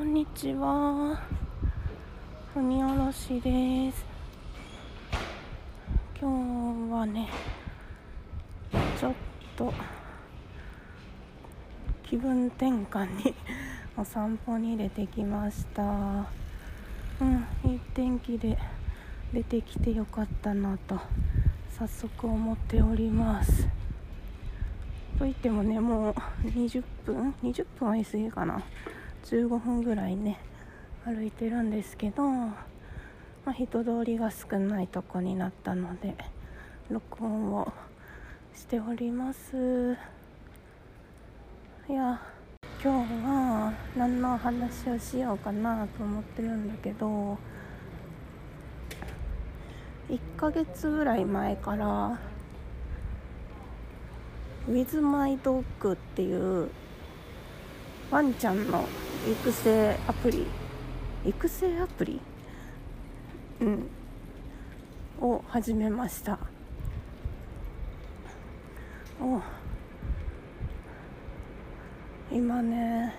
こんにちは。鬼おろしです。今日はね、ちょっと気分転換に お散歩に出てきました。うん、いい天気で出てきてよかったなと早速思っております。といってもね、もう20分 ?20 分は言い過ぎかな。15分ぐらいね歩いてるんですけど、まあ、人通りが少ないとこになったので録音をしております。いや今日は何の話をしようかなと思ってるんだけど1ヶ月ぐらい前から「With My Dog」っていうワンちゃんの育成アプリ？育成アプリ？うん。を始めました。お。今ね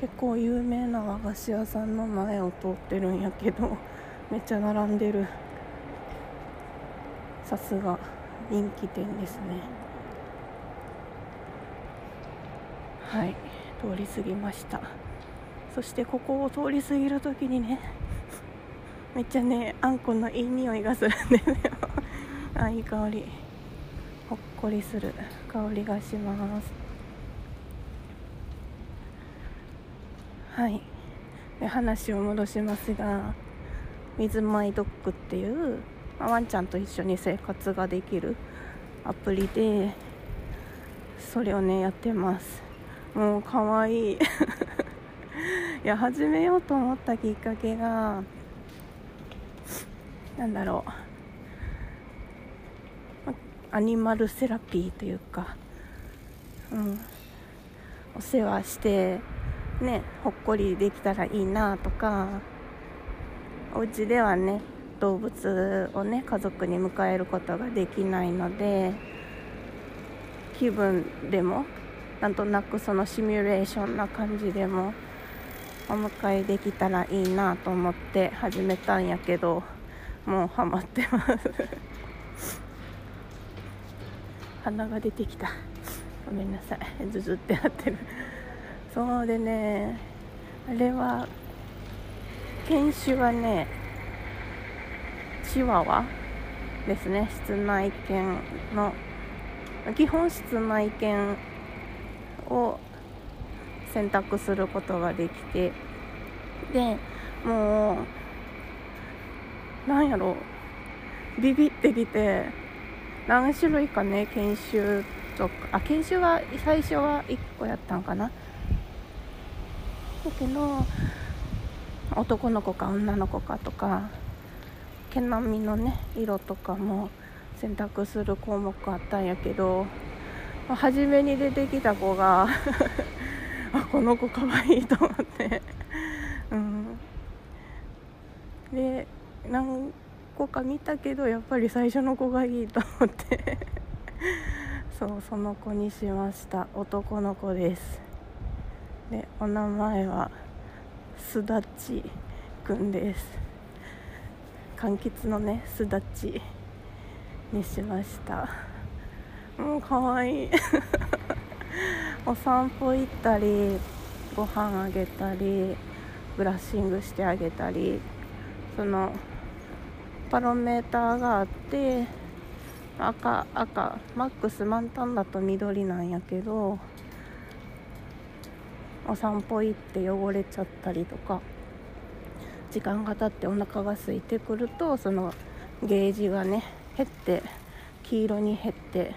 結構有名な和菓子屋さんの前を通ってるんやけどめっちゃ並んでる。さすが人気店ですね。はい。通り過ぎました。そしてここを通り過ぎる時にね めっちゃねあんこのいい匂いがするんですよ あいい香り。ほっこりする。香りがします。はい。で話を戻しますが水マイドッグっていう、まあワンちゃんと一緒に生活ができるアプリでそれをねやってます。もうかわいい。いや始めようと思ったきっかけがなんだろう。アニマルセラピーというか、うん、お世話してねほっこりできたらいいなとか。お家ではね動物をね家族に迎えることができないので。気分でもなんとなくそのシミュレーションな感じでもお迎えできたらいいなと思って始めたんやけどもうハマってます。鼻が出てきた。ごめんなさい。ズズってなってる。そうでねあれは犬種はねチワワですね。室内犬の基本室内犬を選択することができてでもうなんやろビビってきて何種類かね研修とかあ研修は最初は1個やったんかな。だけど男の子か女の子かとか毛並みのね色とかも選択する項目あったんやけど初めに出てきた子が あこの子かわいいと思って、うん、で何個か見たけどやっぱり最初の子がいいと思って。そうその子にしました。男の子です。でお名前はすだちくんです。柑橘のねすだちにしました。もうかわいい。お散歩行ったりご飯あげたりブラッシングしてあげたりそのパロメーターがあって赤赤マックス満タンだと緑なんやけどお散歩行って汚れちゃったりとか時間が経ってお腹が空いてくるとそのゲージがね減って黄色に減って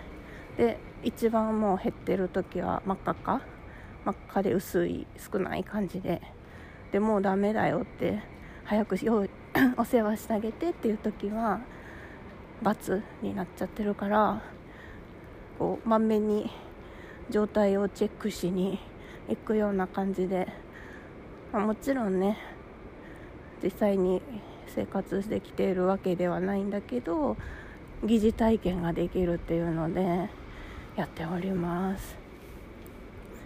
で一番もう減ってる時は真っ赤か？真っ赤で薄い少ない感じで。でもうダメだよって。早くよお世話してあげてっていう時は×になっちゃってるからこうまんべんに状態をチェックしに行くような感じで、まあ、もちろんね実際に生活できているわけではないんだけど疑似体験ができるっていうのでやっております。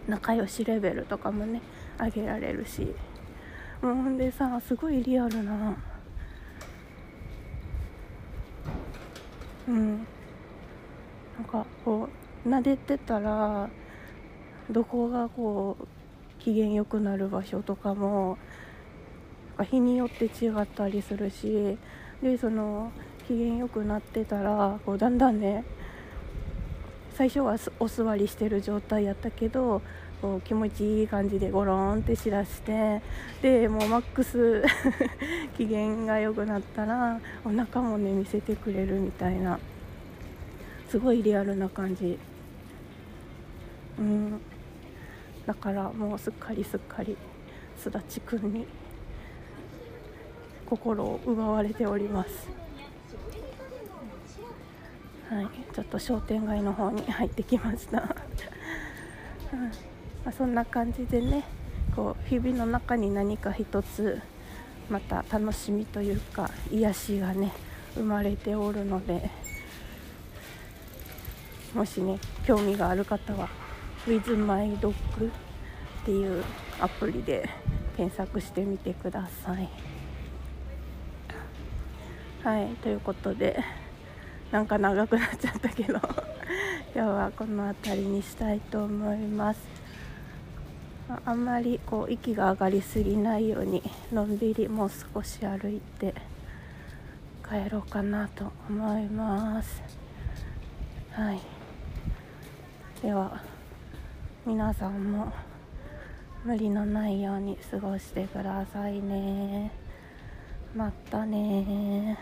仲良しレベルとかもね上げられるし。うほんでさすごいリアルなうん。なんかこう撫でてたらどこがこう機嫌良くなる場所とかも日によって違ったりするし。でその機嫌良くなってたらこうだんだんね最初はお座りしてる状態やったけどこう気持ちいい感じでゴロンってしだしてでもうマックス 機嫌が良くなったらお腹もね見せてくれるみたいなすごいリアルな感じ。うん。だからもうすっかりすっかりすだちくんに心を奪われております。はい。ちょっと商店街の方に入ってきました。うんまあ、そんな感じでねこう日々の中に何か一つまた楽しみというか癒しがね生まれておるのでもしね興味がある方は WithMyDog っていうアプリで検索してみてください。はい。ということでなんか長くなっちゃったけど 今日はこの辺りにしたいと思います。あんまりこう息が上がりすぎないようにのんびりもう少し歩いて帰ろうかなと思います。はい。では皆さんも無理のないように過ごしてくださいね。またね